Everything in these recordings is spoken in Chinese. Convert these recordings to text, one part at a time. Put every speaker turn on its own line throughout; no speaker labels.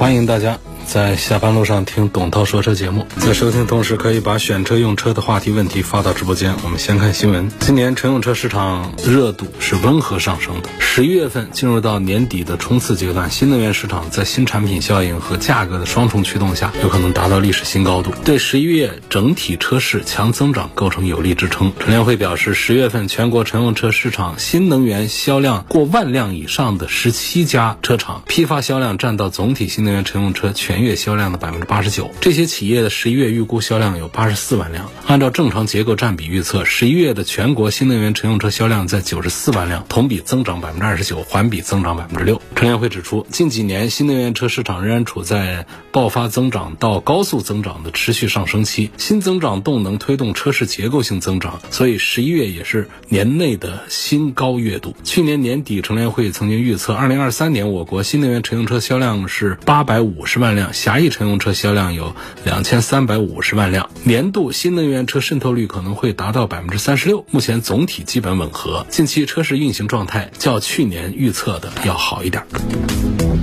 欢迎大家。在下班路上听董涛说车节目，在收听同时可以把选车用车的话题问题发到直播间。我们先看新闻，今年乘用车市场热度是温和上升的。十一月份进入到年底的冲刺阶段，新能源市场在新产品效应和价格的双重驱动下，有可能达到历史新高度，对十一月整体车市强增长构成有力支撑。陈联会表示，十月份全国乘用车市场新能源销量过万辆以上的十七家车厂，批发销量占到总体新能源乘用车全月销量的百分之八十九。这些企业的十一月预估销量有八十四万辆，按照正常结构占比预测，十一月的全国新能源乘用车销量在九十四万辆，同比增长百分之。二十九，环比增长百分之六。乘联会指出，近几年新能源车市场仍然处在爆发增长到高速增长的持续上升期，新增长动能推动车市结构性增长，所以十一月也是年内的新高月度。去年年底，乘联会曾经预测，二零二三年我国新能源乘用车销量是八百五十万辆，狭义乘用车销量有两千三百五十万辆，年度新能源车渗透率可能会达到百分之三十六。目前总体基本吻合，近期车市运行状态较去年预测的要好一点。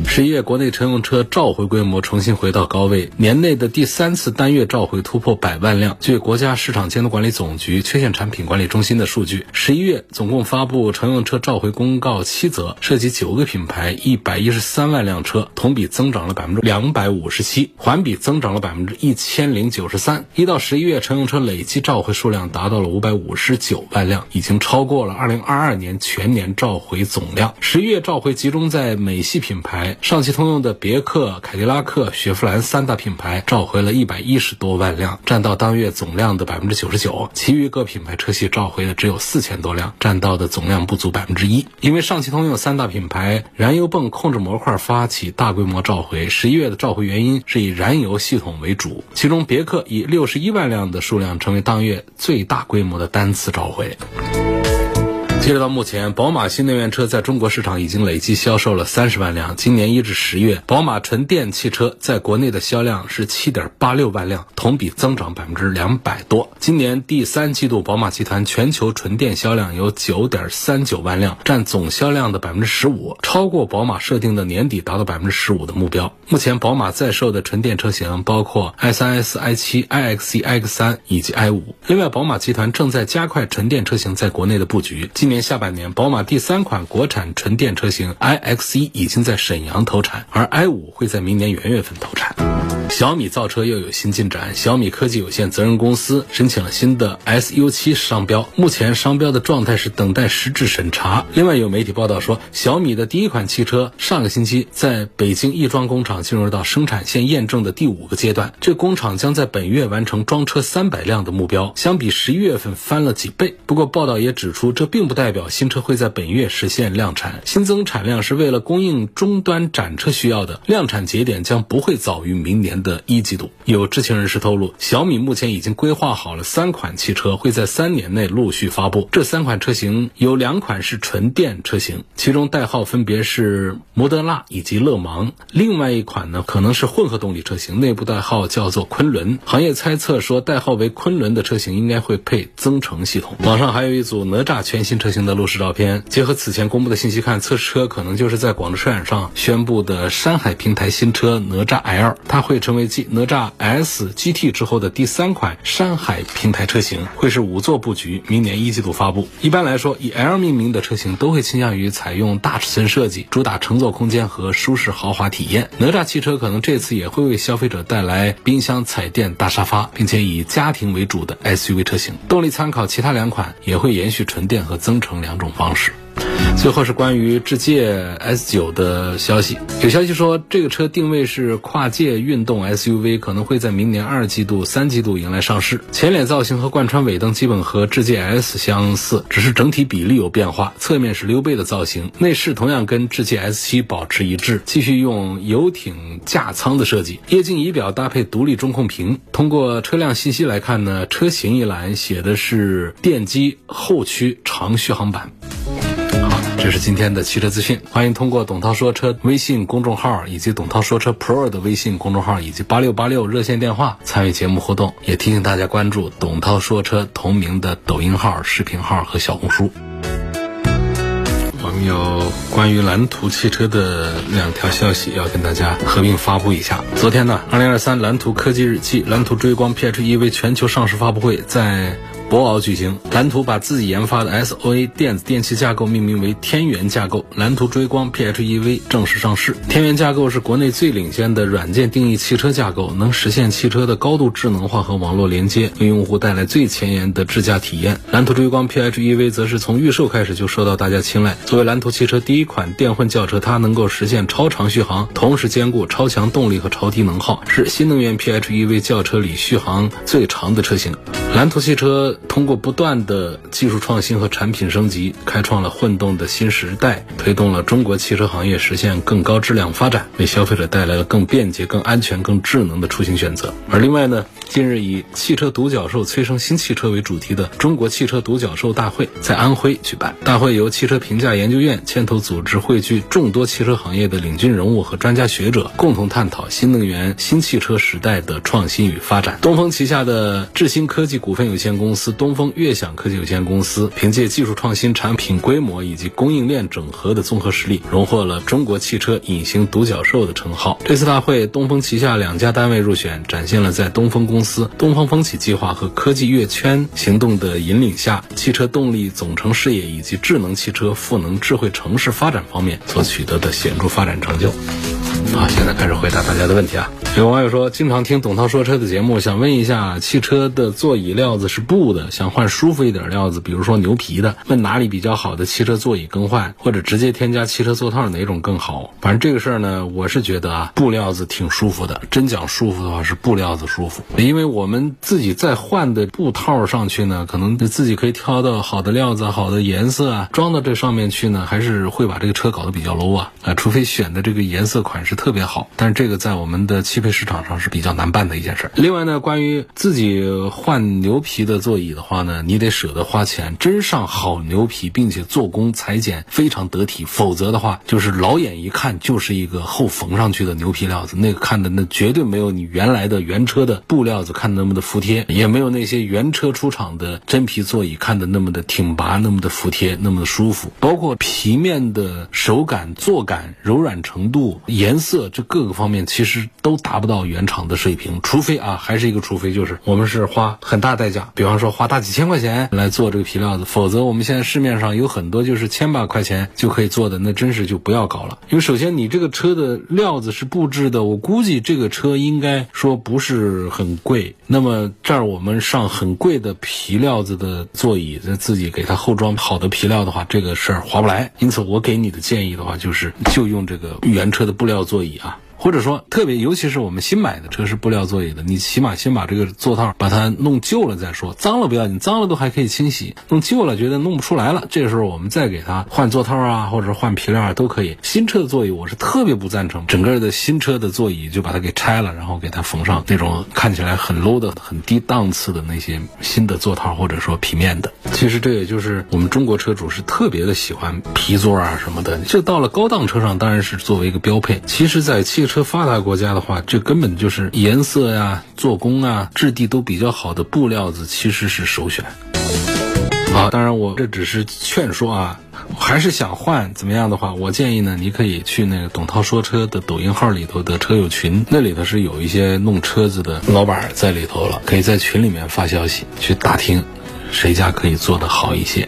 十一月，国内乘用车召回规模重新回到高位，年内的第三次单月召回突破百万辆。据国家市场监督管理总局缺陷产品管理中心的数据，十一月总共发布乘用车召回公告七则，涉及九个品牌，一百一十三万辆车，同比增长了百分之两百五十七，环比增长了百分之一千零九十三。一到十一月，乘用车累计召回数量达到了五百五十九万辆，已经超过了二零二二年全年召回总量。十一月召回集中在美系品牌。上汽通用的别克、凯迪拉克、雪佛兰三大品牌召回了一百一十多万辆，占到当月总量的百分之九十九。其余各品牌车系召回的只有四千多辆，占到的总量不足百分之一。因为上汽通用三大品牌燃油泵控制模块发起大规模召回，十一月的召回原因是以燃油系统为主。其中，别克以六十一万辆的数量成为当月最大规模的单次召回。截止到目前，宝马新能源车在中国市场已经累计销售了三十万辆。今年一至十月，宝马纯电汽车在国内的销量是七点八六万辆，同比增长百分之两百多。今年第三季度，宝马集团全球纯电销量有九点三九万辆，占总销量的百分之十五，超过宝马设定的年底达到百分之十五的目标。目前，宝马在售的纯电车型包括 i3、i7、iX 一、iX3 以及 i5。另外，宝马集团正在加快纯电车型在国内的布局。今年。下半年，宝马第三款国产纯电车型 iX1 已经在沈阳投产，而 i5 会在明年元月份投产。小米造车又有新进展，小米科技有限责任公司申请了新的 SU7 商标，目前商标的状态是等待实质审查。另外有媒体报道说，小米的第一款汽车上个星期在北京亦庄工厂进入到生产线验证的第五个阶段，这工厂将在本月完成装车三百辆的目标，相比十一月份翻了几倍。不过报道也指出，这并不代表新车会在本月实现量产，新增产量是为了供应终端展车需要的，量产节点将不会早于明年。的一季度，有知情人士透露，小米目前已经规划好了三款汽车，会在三年内陆续发布。这三款车型有两款是纯电车型，其中代号分别是摩德纳以及勒芒；另外一款呢，可能是混合动力车型，内部代号叫做昆仑。行业猜测说，代号为昆仑的车型应该会配增程系统。网上还有一组哪吒全新车车型的路试照片，结合此前公布的信息看，测试车可能就是在广州车展上宣布的山海平台新车哪吒 L，它会。成为继哪吒 S GT 之后的第三款山海平台车型，会是五座布局，明年一季度发布。一般来说，以 L 命名的车型都会倾向于采用大尺寸设计，主打乘坐空间和舒适豪华体验。哪吒汽车可能这次也会为消费者带来冰箱、彩电、大沙发，并且以家庭为主的 SUV 车型。动力参考其他两款，也会延续纯电和增成两种方式。最后是关于智界 S9 的消息，有消息说这个车定位是跨界运动 SUV，可能会在明年二季度、三季度迎来上市。前脸造型和贯穿尾灯基本和智界 S 相似，只是整体比例有变化。侧面是溜背的造型，内饰同样跟智界 S7 保持一致，继续用游艇架舱的设计。液晶仪表搭配独立中控屏。通过车辆信息来看呢，车型一栏写的是电机后驱长续航版。这是今天的汽车资讯，欢迎通过董涛说车微信公众号以及董涛说车 Pro 的微信公众号以及八六八六热线电话参与节目互动，也提醒大家关注董涛说车同名的抖音号、视频号和小红书。我们有关于蓝图汽车的两条消息要跟大家合并发布一下。昨天呢，二零二三蓝图科技日暨蓝图追光 PHEV 全球上市发布会在。博鳌举行，蓝图把自己研发的 SOA 电子电器架构命名为天元架构，蓝图追光 PHEV 正式上市。天元架构是国内最领先的软件定义汽车架构，能实现汽车的高度智能化和网络连接，为用户带来最前沿的智驾体验。蓝图追光 PHEV 则是从预售开始就受到大家青睐。作为蓝图汽车第一款电混轿车，它能够实现超长续航，同时兼顾超强动力和超低能耗，是新能源 PHEV 轿车里续航最长的车型。蓝图汽车。通过不断的技术创新和产品升级，开创了混动的新时代，推动了中国汽车行业实现更高质量发展，为消费者带来了更便捷、更安全、更智能的出行选择。而另外呢？近日以“汽车独角兽催生新汽车”为主题的中国汽车独角兽大会在安徽举办。大会由汽车评价研究院牵头组织，汇聚众多汽车行业的领军人物和专家学者，共同探讨新能源新汽车时代的创新与发展。东风旗下的智新科技股份有限公司、东风悦享科技有限公司，凭借技术创新、产品规模以及供应链整合的综合实力，荣获了中国汽车隐形独角兽的称号。这次大会，东风旗下两家单位入选，展现了在东风公司东方风起计划和科技跃圈行动的引领下，汽车动力总成事业以及智能汽车、赋能智慧城市发展方面所取得的显著发展成就。好，现在开始回答大家的问题啊。有网友说，经常听董涛说车的节目，想问一下，汽车的座椅料子是布的，想换舒服一点料子，比如说牛皮的，问哪里比较好的汽车座椅更换，或者直接添加汽车座套哪种更好？反正这个事儿呢，我是觉得啊，布料子挺舒服的。真讲舒服的话，是布料子舒服，因为我们自己再换的布套上去呢，可能自己可以挑到好的料子、好的颜色啊，装到这上面去呢，还是会把这个车搞得比较 low 啊啊，除非选的这个颜色款式特别好，但是这个在我们的汽配市场上是比较难办的一件事儿。另外呢，关于自己换牛皮的座椅的话呢，你得舍得花钱，真上好牛皮，并且做工裁剪非常得体，否则的话，就是老眼一看就是一个后缝上去的牛皮料子，那个看的那绝对没有你原来的原车的布料子看的那么的服帖，也没有那些原车出厂的真皮座椅看的那么的挺拔，那么的服帖，那么的舒服。包括皮面的手感、坐感、柔软程度、颜色，这各个方面其实都达不到原厂的水平。除非啊，还是一个除非，就是我们是花很大大代价，比方说花大几千块钱来做这个皮料子，否则我们现在市面上有很多就是千把块钱就可以做的，那真是就不要搞了。因为首先你这个车的料子是布置的，我估计这个车应该说不是很贵。那么这儿我们上很贵的皮料子的座椅，再自己给它后装好的皮料的话，这个事儿划不来。因此我给你的建议的话，就是就用这个原车的布料座椅啊。或者说，特别尤其是我们新买的车是布料座椅的，你起码先把这个座套把它弄旧了再说，脏了不要紧，脏了都还可以清洗，弄旧了觉得弄不出来了，这时候我们再给它换座套啊，或者换皮料啊都可以。新车的座椅我是特别不赞成，整个的新车的座椅就把它给拆了，然后给它缝上那种看起来很 low 的、很低档次的那些新的座套或者说皮面的。其实这也就是我们中国车主是特别的喜欢皮座啊什么的，这到了高档车上当然是作为一个标配。其实，在汽车发达国家的话，这根本就是颜色呀、做工啊、质地都比较好的布料子，其实是首选。好，当然我这只是劝说啊，还是想换怎么样的话，我建议呢，你可以去那个董涛说车的抖音号里头的车友群，那里头是有一些弄车子的老板在里头了，可以在群里面发消息去打听，谁家可以做的好一些。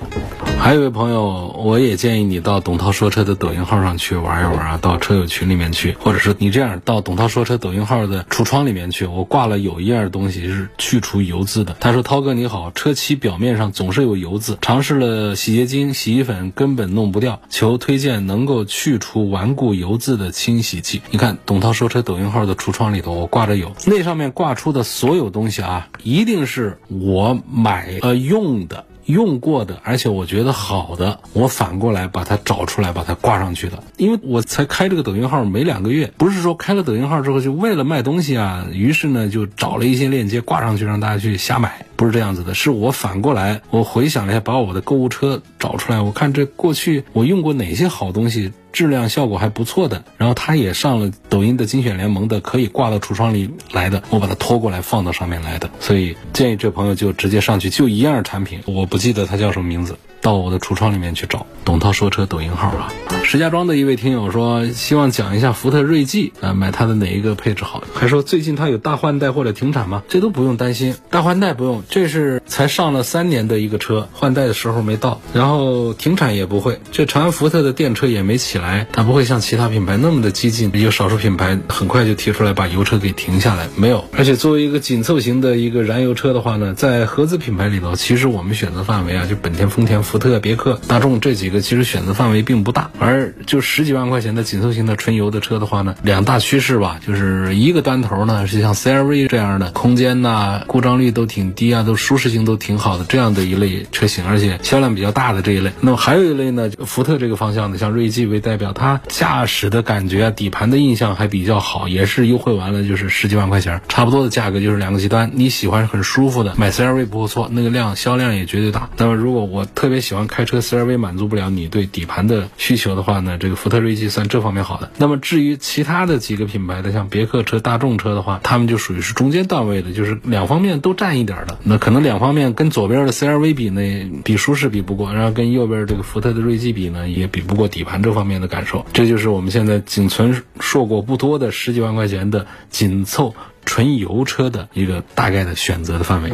还有一位朋友，我也建议你到董涛说车的抖音号上去玩一玩啊，到车友群里面去，或者是你这样到董涛说车抖音号的橱窗里面去，我挂了有一样东西是去除油渍的。他说：“涛哥你好，车漆表面上总是有油渍，尝试了洗洁精、洗衣粉根本弄不掉，求推荐能够去除顽固油渍的清洗剂。”你看董涛说车抖音号的橱窗里头，我挂着有，那上面挂出的所有东西啊，一定是我买呃用的。用过的，而且我觉得好的，我反过来把它找出来，把它挂上去的。因为我才开这个抖音号没两个月，不是说开了抖音号之后就为了卖东西啊，于是呢就找了一些链接挂上去让大家去瞎买，不是这样子的。是我反过来，我回想了一下，把我的购物车找出来，我看这过去我用过哪些好东西。质量效果还不错的，然后它也上了抖音的精选联盟的，可以挂到橱窗里来的，我把它拖过来放到上面来的，所以建议这朋友就直接上去，就一样产品，我不记得它叫什么名字。到我的橱窗里面去找董涛说车抖音号啊。石家庄的一位听友说，希望讲一下福特锐际啊，买它的哪一个配置好？还说最近它有大换代或者停产吗？这都不用担心，大换代不用，这是才上了三年的一个车，换代的时候没到，然后停产也不会。这长安福特的电车也没起来，它不会像其他品牌那么的激进，有少数品牌很快就提出来把油车给停下来，没有。而且作为一个紧凑型的一个燃油车的话呢，在合资品牌里头，其实我们选择范围啊，就本田、丰田。福特、别克、大众这几个其实选择范围并不大，而就十几万块钱的紧凑型的纯油的车的话呢，两大趋势吧，就是一个端头呢是像 CRV 这样的，空间呐、故障率都挺低啊，都舒适性都挺好的这样的一类车型，而且销量比较大的这一类。那么还有一类呢，就福特这个方向的，像锐际为代表，它驾驶的感觉啊、底盘的印象还比较好，也是优惠完了就是十几万块钱，差不多的价格就是两个极端。你喜欢很舒服的，买 CRV 不错，那个量销量也绝对大。那么如果我特别喜欢开车，CRV 满足不了你对底盘的需求的话呢，这个福特锐际算这方面好的。那么至于其他的几个品牌的，像别克车、大众车的话，他们就属于是中间段位的，就是两方面都占一点的。那可能两方面跟左边的 CRV 比呢，比舒适比不过，然后跟右边这个福特的锐际比呢，也比不过底盘这方面的感受。这就是我们现在仅存硕果不多的十几万块钱的紧凑纯油车的一个大概的选择的范围。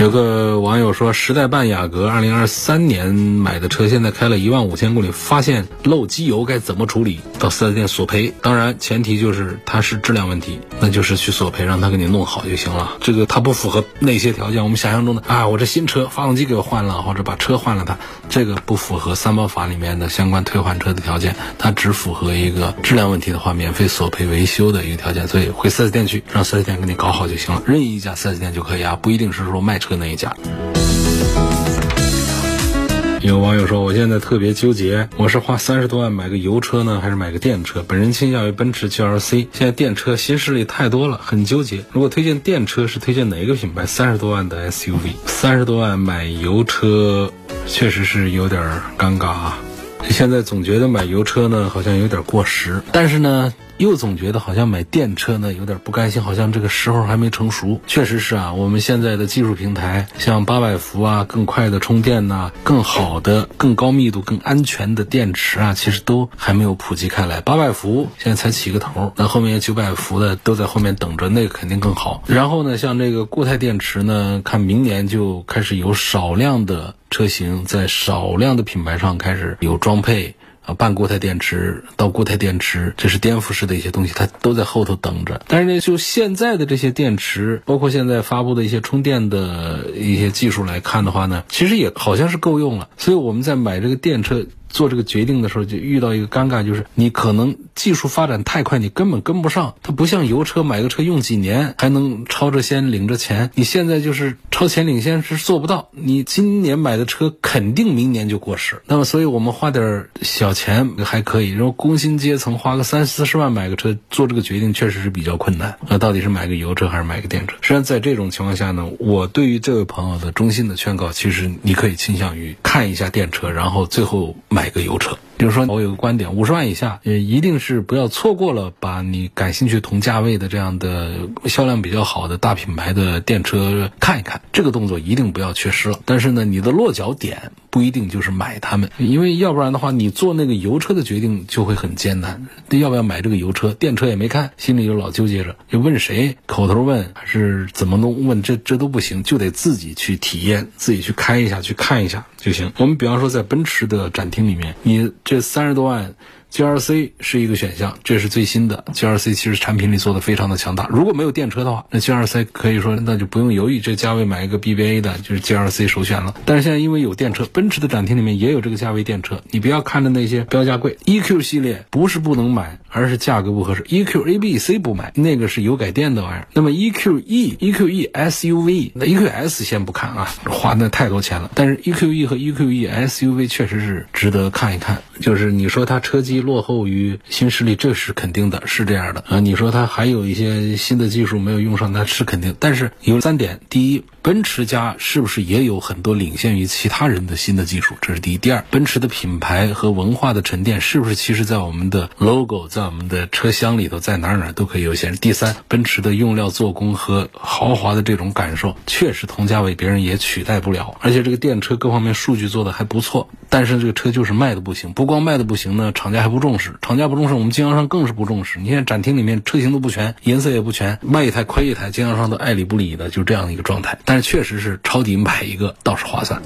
有个网友说，时代半雅阁二零二三年买的车，现在开了一万五千公里，发现漏机油该怎么处理？到四 S 店索赔，当然前提就是它是质量问题，那就是去索赔，让他给你弄好就行了。这个它不符合那些条件，我们想象中的啊，我这新车发动机给我换了，或者把车换了，它这个不符合三包法里面的相关退换车的条件，它只符合一个质量问题的话，免费索赔维修的一个条件。所以回四 S 店去，让四 S 店给你搞好就行了，任意一家四 S 店就可以啊，不一定是说卖车。那一家，有网友说，我现在特别纠结，我是花三十多万买个油车呢，还是买个电车？本人倾向于奔驰 GLC，现在电车新势力太多了，很纠结。如果推荐电车，是推荐哪一个品牌？三十多万的 SUV，三十多万买油车，确实是有点尴尬啊。现在总觉得买油车呢，好像有点过时，但是呢。又总觉得好像买电车呢有点不甘心，好像这个时候还没成熟。确实是啊，我们现在的技术平台，像八百伏啊、更快的充电呐、更好的、更高密度、更安全的电池啊，其实都还没有普及开来。八百伏现在才起个头，那后面九百伏的都在后面等着，那肯定更好。然后呢，像这个固态电池呢，看明年就开始有少量的车型在少量的品牌上开始有装配。半固态电池到固态电池，这是颠覆式的一些东西，它都在后头等着。但是呢，就现在的这些电池，包括现在发布的一些充电的一些技术来看的话呢，其实也好像是够用了。所以我们在买这个电车。做这个决定的时候，就遇到一个尴尬，就是你可能技术发展太快，你根本跟不上。它不像油车，买个车用几年还能超着先领着钱。你现在就是超前领先是做不到。你今年买的车肯定明年就过时。那么，所以我们花点小钱还可以。然后工薪阶层花个三四十万买个车，做这个决定确实是比较困难。那到底是买个油车还是买个电车？实际上，在这种情况下呢，我对于这位朋友的衷心的劝告，其实你可以倾向于看一下电车，然后最后买。买个油车。比如说，我有个观点，五十万以下，也一定是不要错过了把你感兴趣同价位的这样的销量比较好的大品牌的电车看一看，这个动作一定不要缺失了。但是呢，你的落脚点不一定就是买它们，因为要不然的话，你做那个油车的决定就会很艰难。要不要买这个油车？电车也没看，心里就老纠结着，就问谁？口头问还是怎么弄？问这这都不行，就得自己去体验，自己去开一下，去看一下就行。我们比方说在奔驰的展厅里面，你这三十多万。GRC 是一个选项，这是最新的 GRC，其实产品力做的非常的强大。如果没有电车的话，那 GRC 可以说那就不用犹豫，这价位买一个 BBA 的就是 GRC 首选了。但是现在因为有电车，奔驰的展厅里面也有这个价位电车，你不要看着那些标价贵，EQ 系列不是不能买，而是价格不合适。EQ A、B、C 不买，那个是油改电的玩意儿。那么 EQ E、EQ E SUV，那 EQ S 先不看啊，花那太多钱了。但是 EQ E 和 EQ E SUV 确实是值得看一看。就是你说它车机落后于新势力，这是肯定的，是这样的啊。你说他还有一些新的技术没有用上，那是肯定。但是有三点：第一，奔驰家是不是也有很多领先于其他人的新的技术？这是第一。第二，奔驰的品牌和文化的沉淀是不是其实在我们的 logo，在我们的车厢里头，在哪哪都可以有显示？第三，奔驰的用料、做工和豪华的这种感受，确实同价位别人也取代不了。而且这个电车各方面数据做的还不错，但是这个车就是卖的不行，不。光卖的不行呢，厂家还不重视，厂家不重视，我们经销商更是不重视。你现在展厅里面车型都不全，颜色也不全，卖一台亏一台，经销商都爱理不理的，就这样的一个状态。但是确实是抄底买一个倒是划算。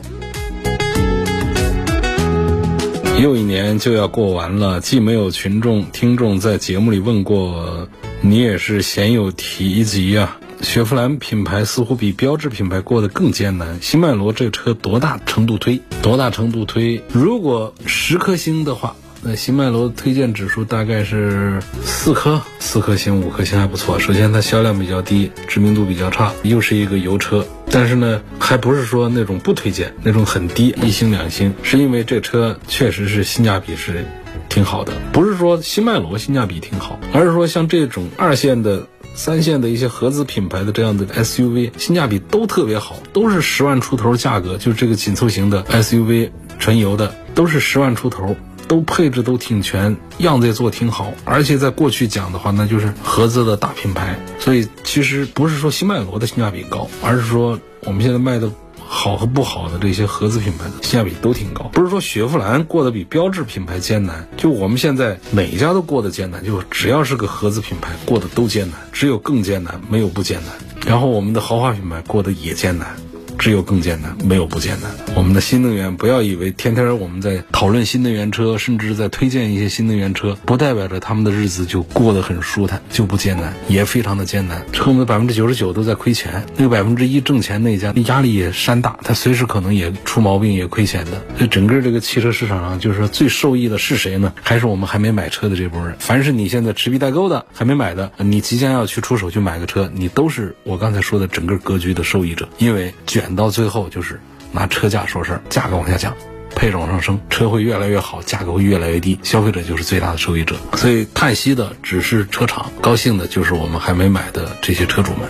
又一年就要过完了，既没有群众听众在节目里问过，你也是鲜有提及啊。雪佛兰品牌似乎比标志品牌过得更艰难。新迈罗这车多大程度推？多大程度推？如果十颗星的话，那新迈罗推荐指数大概是四颗，四颗星、五颗星还不错。首先它销量比较低，知名度比较差，又是一个油车。但是呢，还不是说那种不推荐，那种很低，一星两星，是因为这车确实是性价比是挺好的。不是说新迈罗性价比挺好，而是说像这种二线的。三线的一些合资品牌的这样的 SUV 性价比都特别好，都是十万出头价格，就这个紧凑型的 SUV 纯油的都是十万出头，都配置都挺全，样子也做挺好，而且在过去讲的话，那就是合资的大品牌，所以其实不是说新迈罗的性价比高，而是说我们现在卖的。好和不好的这些合资品牌的性价比都挺高，不是说雪佛兰过得比标志品牌艰难，就我们现在每一家都过得艰难，就只要是个合资品牌过得都艰难，只有更艰难，没有不艰难。然后我们的豪华品牌过得也艰难。只有更艰难，没有不艰难。我们的新能源，不要以为天天我们在讨论新能源车，甚至在推荐一些新能源车，不代表着他们的日子就过得很舒坦，就不艰难，也非常的艰难。车们的百分之九十九都在亏钱，那个百分之一挣钱那家，压力也山大，他随时可能也出毛病，也亏钱的。所以整个这个汽车市场上，就是说最受益的是谁呢？还是我们还没买车的这波人。凡是你现在持币待购的，还没买的，你即将要去出手去买个车，你都是我刚才说的整个格局的受益者，因为卷。到最后就是拿车价说事儿，价格往下降，配置往上升，车会越来越好，价格会越来越低，消费者就是最大的受益者。所以叹息的只是车厂，高兴的就是我们还没买的这些车主们。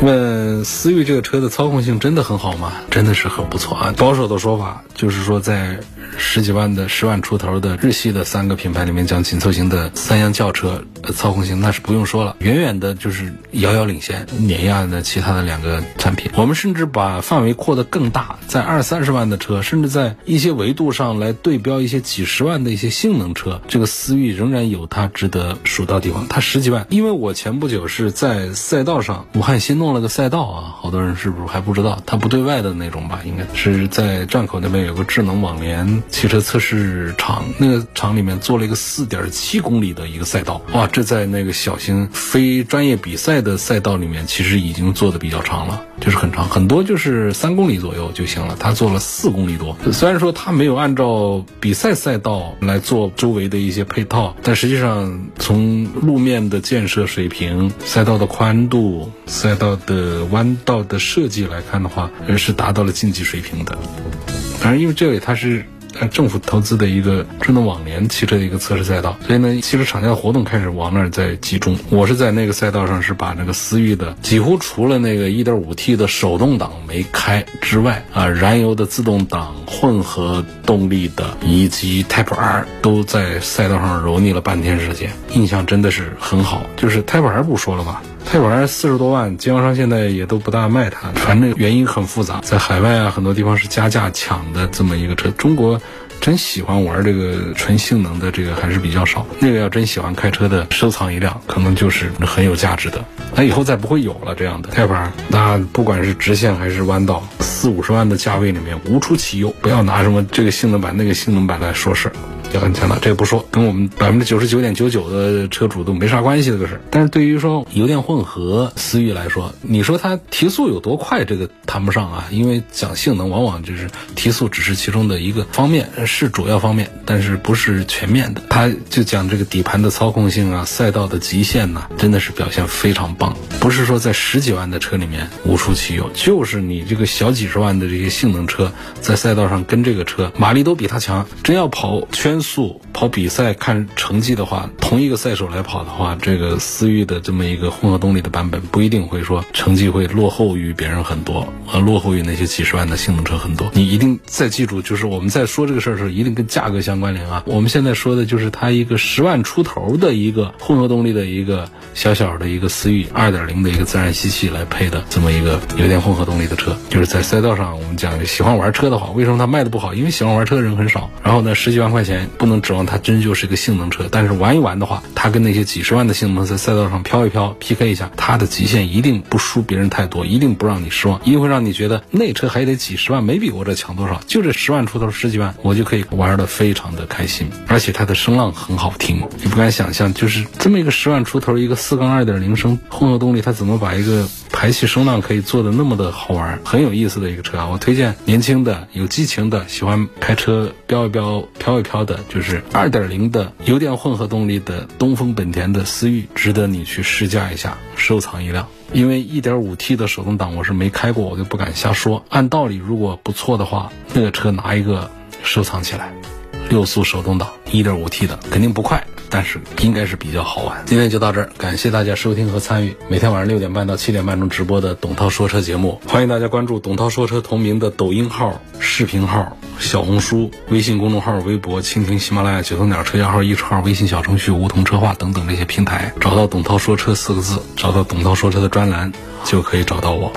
问思域这个车的操控性真的很好吗？真的是很不错啊！保守的说法就是说在。十几万的十万出头的日系的三个品牌里面，讲紧凑型的三厢轿车操控性那是不用说了，远远的就是遥遥领先，碾压的其他的两个产品。我们甚至把范围扩得更大，在二三十万的车，甚至在一些维度上来对标一些几十万的一些性能车，这个思域仍然有它值得数到地方。它十几万，因为我前不久是在赛道上，武汉新弄了个赛道啊，好多人是不是还不知道？它不对外的那种吧？应该是在站口那边有个智能网联。汽车测试场那个厂里面做了一个四点七公里的一个赛道，哇，这在那个小型非专业比赛的赛道里面，其实已经做的比较长了，就是很长，很多就是三公里左右就行了。他做了四公里多，虽然说他没有按照比赛赛道来做周围的一些配套，但实际上从路面的建设水平、赛道的宽度、赛道的弯道的设计来看的话，而是达到了竞技水平的。反正因为这里它是。呃政府投资的一个智能网联汽车的一个测试赛道，所以呢，汽车厂家的活动开始往那儿在集中。我是在那个赛道上是把那个思域的几乎除了那个 1.5T 的手动挡没开之外啊，燃油的自动挡、混合动力的以及 Type R 都在赛道上揉腻了半天时间，印象真的是很好。就是 Type R 不说了吧。泰版四十多万，经销商现在也都不大卖它，反正原因很复杂，在海外啊很多地方是加价抢的这么一个车。中国真喜欢玩这个纯性能的这个还是比较少，那个要真喜欢开车的收藏一辆，可能就是很有价值的。那以后再不会有了这样的泰版，那不管是直线还是弯道，四五十万的价位里面无出其右，不要拿什么这个性能版那个性能版来说事儿。也很强大，这个不说，跟我们百分之九十九点九九的车主都没啥关系这个事。但是对于说油电混合思域来说，你说它提速有多快，这个谈不上啊，因为讲性能往往就是提速只是其中的一个方面，是主要方面，但是不是全面的。它就讲这个底盘的操控性啊，赛道的极限呐，真的是表现非常棒。不是说在十几万的车里面无出其右，就是你这个小几十万的这些性能车在赛道上跟这个车马力都比它强，真要跑圈。速跑比赛看成绩的话，同一个赛手来跑的话，这个思域的这么一个混合动力的版本不一定会说成绩会落后于别人很多，和落后于那些几十万的性能车很多。你一定再记住，就是我们在说这个事儿的时候，一定跟价格相关联啊。我们现在说的就是它一个十万出头的一个混合动力的一个小小的一个思域二点零的一个自然吸气来配的这么一个油电混合动力的车，就是在赛道上我们讲喜欢玩车的话，为什么它卖的不好？因为喜欢玩车的人很少。然后呢，十几万块钱。不能指望它真就是一个性能车，但是玩一玩的话，它跟那些几十万的性能在赛道上飘一飘，PK 一下，它的极限一定不输别人太多，一定不让你失望，一定会让你觉得那车还得几十万，没比我这强多少，就这十万出头十几万，我就可以玩的非常的开心，而且它的声浪很好听，你不敢想象，就是这么一个十万出头一个四缸二点零升混合动力，它怎么把一个排气声浪可以做的那么的好玩，很有意思的一个车啊！我推荐年轻的、有激情的、喜欢开车飙一飙、飘一飘的。就是二点零的油电混合动力的东风本田的思域，值得你去试驾一下，收藏一辆。因为一点五 T 的手动挡我是没开过，我就不敢瞎说。按道理，如果不错的话，那个车拿一个收藏起来。六速手动挡，一点五 T 的，肯定不快。但是应该是比较好玩。今天就到这儿，感谢大家收听和参与每天晚上六点半到七点半钟直播的董涛说车节目。欢迎大家关注董涛说车同名的抖音号、视频号、小红书、微信公众号、微博、蜻蜓、喜马拉雅、九头鸟车架号、易车号、微信小程序梧桐车话等等这些平台，找到董涛说车四个字，找到董涛说车的专栏，就可以找到我。